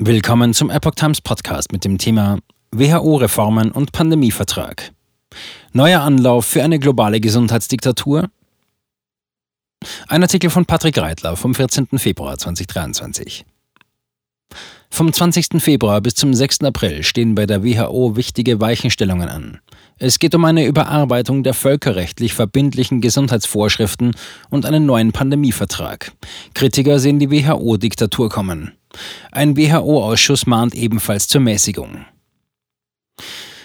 Willkommen zum Epoch Times Podcast mit dem Thema WHO-Reformen und Pandemievertrag. Neuer Anlauf für eine globale Gesundheitsdiktatur? Ein Artikel von Patrick Reitler vom 14. Februar 2023. Vom 20. Februar bis zum 6. April stehen bei der WHO wichtige Weichenstellungen an. Es geht um eine Überarbeitung der völkerrechtlich verbindlichen Gesundheitsvorschriften und einen neuen Pandemievertrag. Kritiker sehen die WHO-Diktatur kommen. Ein WHO-Ausschuss mahnt ebenfalls zur Mäßigung.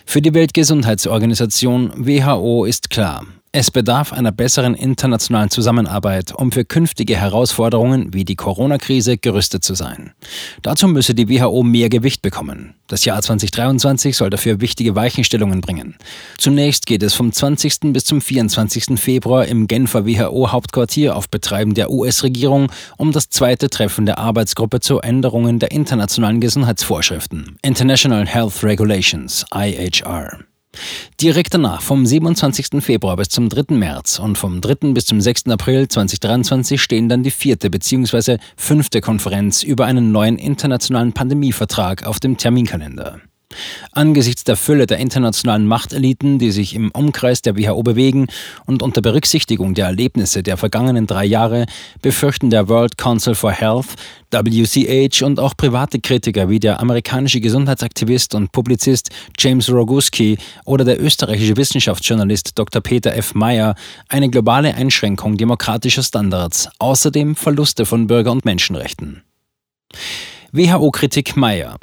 Für die Weltgesundheitsorganisation WHO ist klar, es bedarf einer besseren internationalen Zusammenarbeit, um für künftige Herausforderungen wie die Corona-Krise gerüstet zu sein. Dazu müsse die WHO mehr Gewicht bekommen. Das Jahr 2023 soll dafür wichtige Weichenstellungen bringen. Zunächst geht es vom 20. bis zum 24. Februar im Genfer WHO-Hauptquartier auf Betreiben der US-Regierung um das zweite Treffen der Arbeitsgruppe zu Änderungen der internationalen Gesundheitsvorschriften, International Health Regulations, IHR. Direkt danach, vom 27. Februar bis zum 3. März und vom 3. bis zum 6. April 2023 stehen dann die vierte bzw. fünfte Konferenz über einen neuen internationalen Pandemievertrag auf dem Terminkalender. Angesichts der Fülle der internationalen Machteliten, die sich im Umkreis der WHO bewegen und unter Berücksichtigung der Erlebnisse der vergangenen drei Jahre befürchten der World Council for Health, WCH und auch private Kritiker wie der amerikanische Gesundheitsaktivist und Publizist James Roguski oder der österreichische Wissenschaftsjournalist Dr. Peter F. Meyer eine globale Einschränkung demokratischer Standards, außerdem Verluste von Bürger- und Menschenrechten. WHO-Kritik Meyer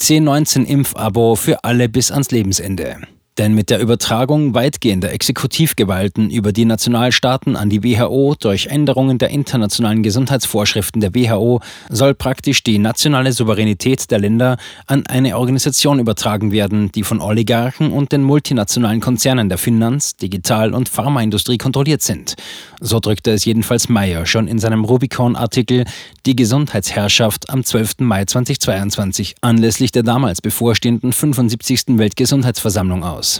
C19-Impfabo für alle bis ans Lebensende. Denn mit der Übertragung weitgehender Exekutivgewalten über die Nationalstaaten an die WHO durch Änderungen der internationalen Gesundheitsvorschriften der WHO soll praktisch die nationale Souveränität der Länder an eine Organisation übertragen werden, die von Oligarchen und den multinationalen Konzernen der Finanz-, Digital- und Pharmaindustrie kontrolliert sind. So drückte es jedenfalls Meyer schon in seinem Rubicon-Artikel Die Gesundheitsherrschaft am 12. Mai 2022 anlässlich der damals bevorstehenden 75. Weltgesundheitsversammlung aus.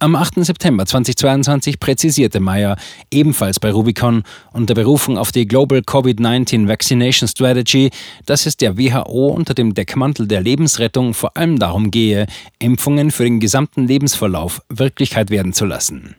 Am 8. September 2022 präzisierte Meyer ebenfalls bei Rubicon unter Berufung auf die Global COVID-19 Vaccination Strategy, dass es der WHO unter dem Deckmantel der Lebensrettung vor allem darum gehe, Impfungen für den gesamten Lebensverlauf Wirklichkeit werden zu lassen.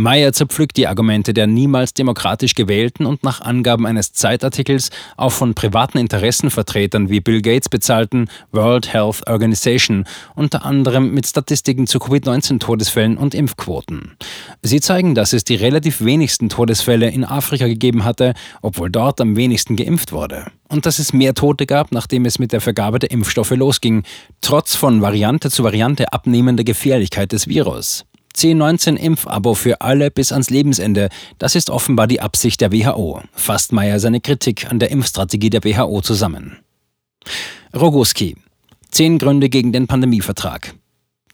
Meyer zerpflückt die Argumente der niemals demokratisch gewählten und nach Angaben eines Zeitartikels auch von privaten Interessenvertretern wie Bill Gates bezahlten World Health Organization, unter anderem mit Statistiken zu Covid-19-Todesfällen und Impfquoten. Sie zeigen, dass es die relativ wenigsten Todesfälle in Afrika gegeben hatte, obwohl dort am wenigsten geimpft wurde. Und dass es mehr Tote gab, nachdem es mit der Vergabe der Impfstoffe losging, trotz von Variante zu Variante abnehmender Gefährlichkeit des Virus. C19-Impfabo für alle bis ans Lebensende. Das ist offenbar die Absicht der WHO, fasst Meyer seine Kritik an der Impfstrategie der WHO zusammen. Roguski. Zehn Gründe gegen den Pandemievertrag.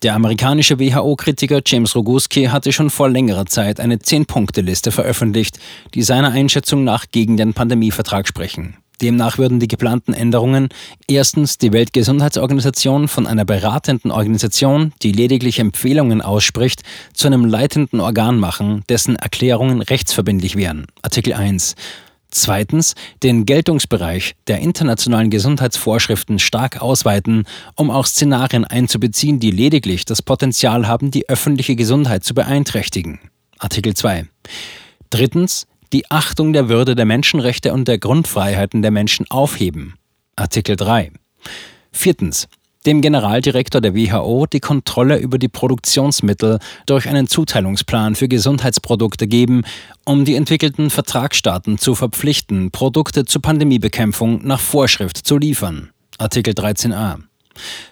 Der amerikanische WHO-Kritiker James Roguski hatte schon vor längerer Zeit eine Zehn-Punkte-Liste veröffentlicht, die seiner Einschätzung nach gegen den Pandemievertrag sprechen. Demnach würden die geplanten Änderungen erstens die Weltgesundheitsorganisation von einer beratenden Organisation, die lediglich Empfehlungen ausspricht, zu einem leitenden Organ machen, dessen Erklärungen rechtsverbindlich wären. Artikel 1. Zweitens, den Geltungsbereich der internationalen Gesundheitsvorschriften stark ausweiten, um auch Szenarien einzubeziehen, die lediglich das Potenzial haben, die öffentliche Gesundheit zu beeinträchtigen. Artikel 2. Drittens, die Achtung der Würde der Menschenrechte und der Grundfreiheiten der Menschen aufheben. Artikel 3. Viertens. Dem Generaldirektor der WHO die Kontrolle über die Produktionsmittel durch einen Zuteilungsplan für Gesundheitsprodukte geben, um die entwickelten Vertragsstaaten zu verpflichten, Produkte zur Pandemiebekämpfung nach Vorschrift zu liefern. Artikel 13a.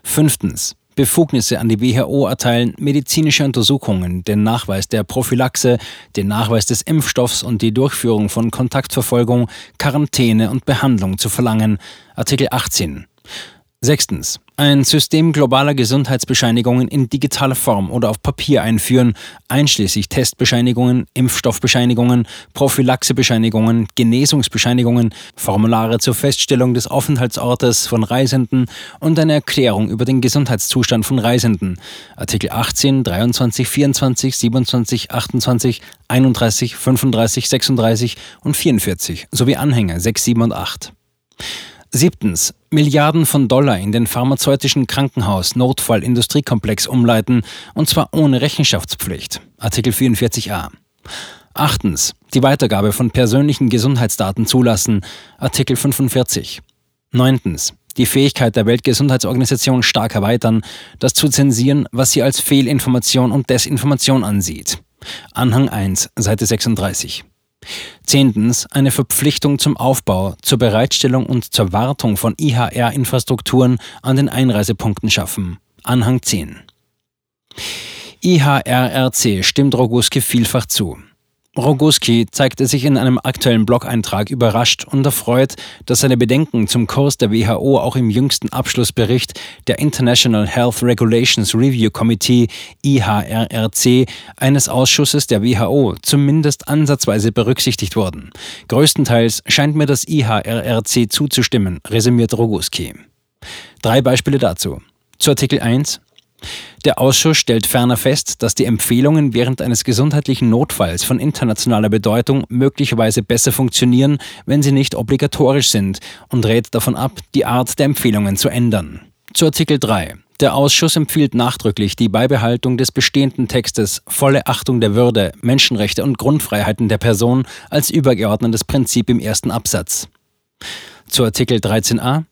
Fünftens Befugnisse an die WHO erteilen, medizinische Untersuchungen, den Nachweis der Prophylaxe, den Nachweis des Impfstoffs und die Durchführung von Kontaktverfolgung, Quarantäne und Behandlung zu verlangen. Artikel 18. Sechstens. Ein System globaler Gesundheitsbescheinigungen in digitaler Form oder auf Papier einführen, einschließlich Testbescheinigungen, Impfstoffbescheinigungen, Prophylaxebescheinigungen, Genesungsbescheinigungen, Formulare zur Feststellung des Aufenthaltsortes von Reisenden und eine Erklärung über den Gesundheitszustand von Reisenden. Artikel 18, 23, 24, 27, 28, 31, 35, 36 und 44 sowie Anhänge 6, 7 und 8. Siebtens Milliarden von Dollar in den pharmazeutischen Krankenhaus-Notfall-Industriekomplex umleiten, und zwar ohne Rechenschaftspflicht. Artikel 44a. Achtens. Die Weitergabe von persönlichen Gesundheitsdaten zulassen. Artikel 45. Neuntens. Die Fähigkeit der Weltgesundheitsorganisation stark erweitern, das zu zensieren, was sie als Fehlinformation und Desinformation ansieht. Anhang 1, Seite 36. Zehntens eine Verpflichtung zum Aufbau, zur Bereitstellung und zur Wartung von IHR-Infrastrukturen an den Einreisepunkten schaffen. Anhang 10. IHRRC stimmt Roguski vielfach zu. Roguski zeigte sich in einem aktuellen Blog-Eintrag überrascht und erfreut, dass seine Bedenken zum Kurs der WHO auch im jüngsten Abschlussbericht der International Health Regulations Review Committee IHRRC eines Ausschusses der WHO zumindest ansatzweise berücksichtigt wurden. Größtenteils scheint mir das IHRRC zuzustimmen, resümiert Roguski. Drei Beispiele dazu. Zu Artikel 1 der Ausschuss stellt ferner fest, dass die Empfehlungen während eines gesundheitlichen Notfalls von internationaler Bedeutung möglicherweise besser funktionieren, wenn sie nicht obligatorisch sind und rät davon ab, die Art der Empfehlungen zu ändern. Zu Artikel 3. Der Ausschuss empfiehlt nachdrücklich die Beibehaltung des bestehenden Textes volle Achtung der Würde, Menschenrechte und Grundfreiheiten der Person als übergeordnetes Prinzip im ersten Absatz. Zu Artikel 13a.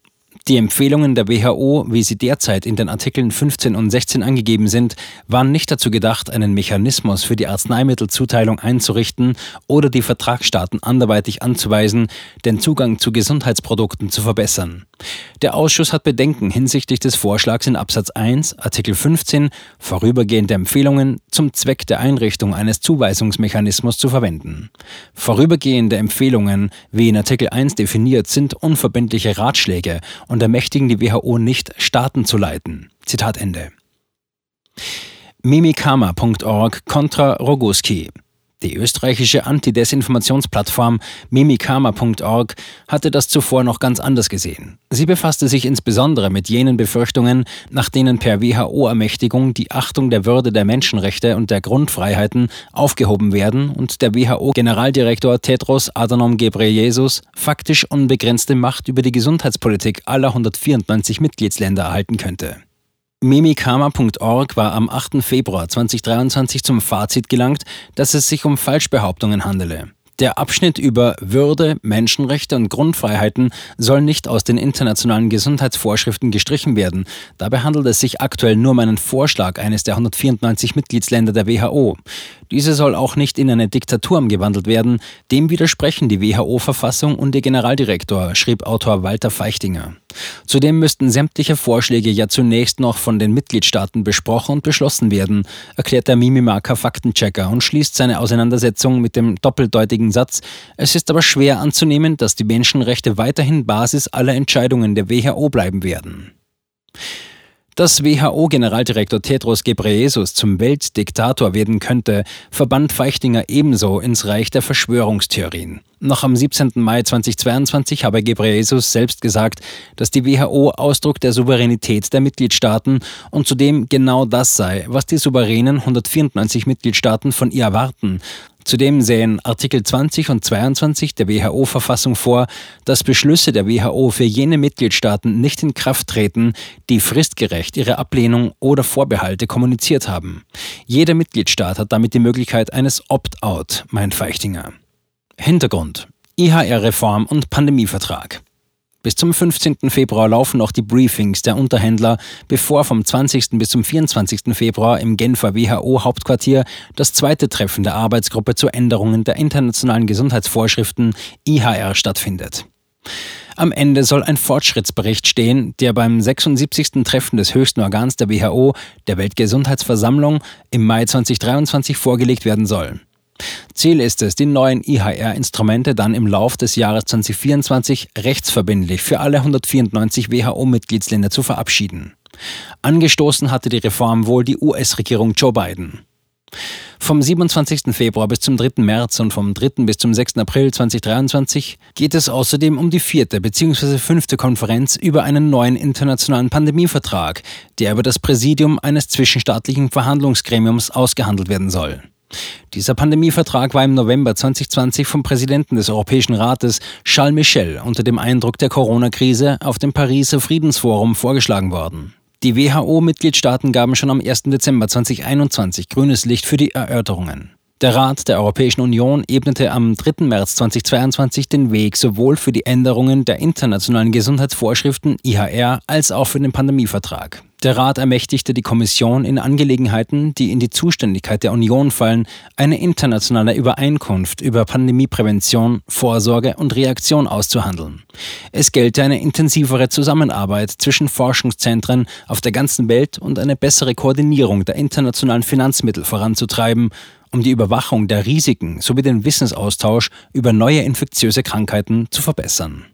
Die Empfehlungen der WHO, wie sie derzeit in den Artikeln 15 und 16 angegeben sind, waren nicht dazu gedacht, einen Mechanismus für die Arzneimittelzuteilung einzurichten oder die Vertragsstaaten anderweitig anzuweisen, den Zugang zu Gesundheitsprodukten zu verbessern. Der Ausschuss hat Bedenken hinsichtlich des Vorschlags in Absatz 1, Artikel 15, vorübergehende Empfehlungen zum Zweck der Einrichtung eines Zuweisungsmechanismus zu verwenden. Vorübergehende Empfehlungen, wie in Artikel 1 definiert, sind unverbindliche Ratschläge und ermächtigen die WHO nicht, Staaten zu leiten. Zitat Ende. Mimikama.org kontra Roguski. Die österreichische Antidesinformationsplattform mimikama.org hatte das zuvor noch ganz anders gesehen. Sie befasste sich insbesondere mit jenen Befürchtungen, nach denen per WHO-Ermächtigung die Achtung der Würde der Menschenrechte und der Grundfreiheiten aufgehoben werden und der WHO-Generaldirektor Tedros Adhanom Ghebreyesus faktisch unbegrenzte Macht über die Gesundheitspolitik aller 194 Mitgliedsländer erhalten könnte. Mimikama.org war am 8. Februar 2023 zum Fazit gelangt, dass es sich um Falschbehauptungen handele. Der Abschnitt über Würde, Menschenrechte und Grundfreiheiten soll nicht aus den internationalen Gesundheitsvorschriften gestrichen werden. Dabei handelt es sich aktuell nur um einen Vorschlag eines der 194 Mitgliedsländer der WHO. Diese soll auch nicht in eine Diktatur umgewandelt werden. Dem widersprechen die WHO-Verfassung und ihr Generaldirektor, schrieb Autor Walter Feichtinger. Zudem müssten sämtliche Vorschläge ja zunächst noch von den Mitgliedstaaten besprochen und beschlossen werden, erklärt der Mimimaka Faktenchecker und schließt seine Auseinandersetzung mit dem doppeldeutigen Satz, es ist aber schwer anzunehmen, dass die Menschenrechte weiterhin Basis aller Entscheidungen der WHO bleiben werden. Dass WHO-Generaldirektor Tedros Ghebreyesus zum Weltdiktator werden könnte, verband Feichtinger ebenso ins Reich der Verschwörungstheorien. Noch am 17. Mai 2022 habe Ghebreyesus selbst gesagt, dass die WHO Ausdruck der Souveränität der Mitgliedstaaten und zudem genau das sei, was die souveränen 194 Mitgliedstaaten von ihr erwarten, Zudem sehen Artikel 20 und 22 der WHO-Verfassung vor, dass Beschlüsse der WHO für jene Mitgliedstaaten nicht in Kraft treten, die fristgerecht ihre Ablehnung oder Vorbehalte kommuniziert haben. Jeder Mitgliedstaat hat damit die Möglichkeit eines Opt-out, meint Feichtinger. Hintergrund IHR-Reform und Pandemievertrag. Bis zum 15. Februar laufen noch die Briefings der Unterhändler, bevor vom 20. bis zum 24. Februar im Genfer WHO-Hauptquartier das zweite Treffen der Arbeitsgruppe zu Änderungen der internationalen Gesundheitsvorschriften IHR stattfindet. Am Ende soll ein Fortschrittsbericht stehen, der beim 76. Treffen des höchsten Organs der WHO, der Weltgesundheitsversammlung, im Mai 2023 vorgelegt werden soll. Ziel ist es, die neuen IHR-Instrumente dann im Lauf des Jahres 2024 rechtsverbindlich für alle 194 WHO-Mitgliedsländer zu verabschieden. Angestoßen hatte die Reform wohl die US-Regierung Joe Biden. Vom 27. Februar bis zum 3. März und vom 3. bis zum 6. April 2023 geht es außerdem um die vierte bzw. fünfte Konferenz über einen neuen internationalen Pandemievertrag, der über das Präsidium eines zwischenstaatlichen Verhandlungsgremiums ausgehandelt werden soll. Dieser Pandemievertrag war im November 2020 vom Präsidenten des Europäischen Rates Charles Michel unter dem Eindruck der Corona-Krise auf dem Pariser Friedensforum vorgeschlagen worden. Die WHO-Mitgliedstaaten gaben schon am 1. Dezember 2021 grünes Licht für die Erörterungen. Der Rat der Europäischen Union ebnete am 3. März 2022 den Weg sowohl für die Änderungen der internationalen Gesundheitsvorschriften IHR als auch für den Pandemievertrag. Der Rat ermächtigte die Kommission in Angelegenheiten, die in die Zuständigkeit der Union fallen, eine internationale Übereinkunft über Pandemieprävention, Vorsorge und Reaktion auszuhandeln. Es gelte eine intensivere Zusammenarbeit zwischen Forschungszentren auf der ganzen Welt und eine bessere Koordinierung der internationalen Finanzmittel voranzutreiben um die Überwachung der Risiken sowie den Wissensaustausch über neue infektiöse Krankheiten zu verbessern.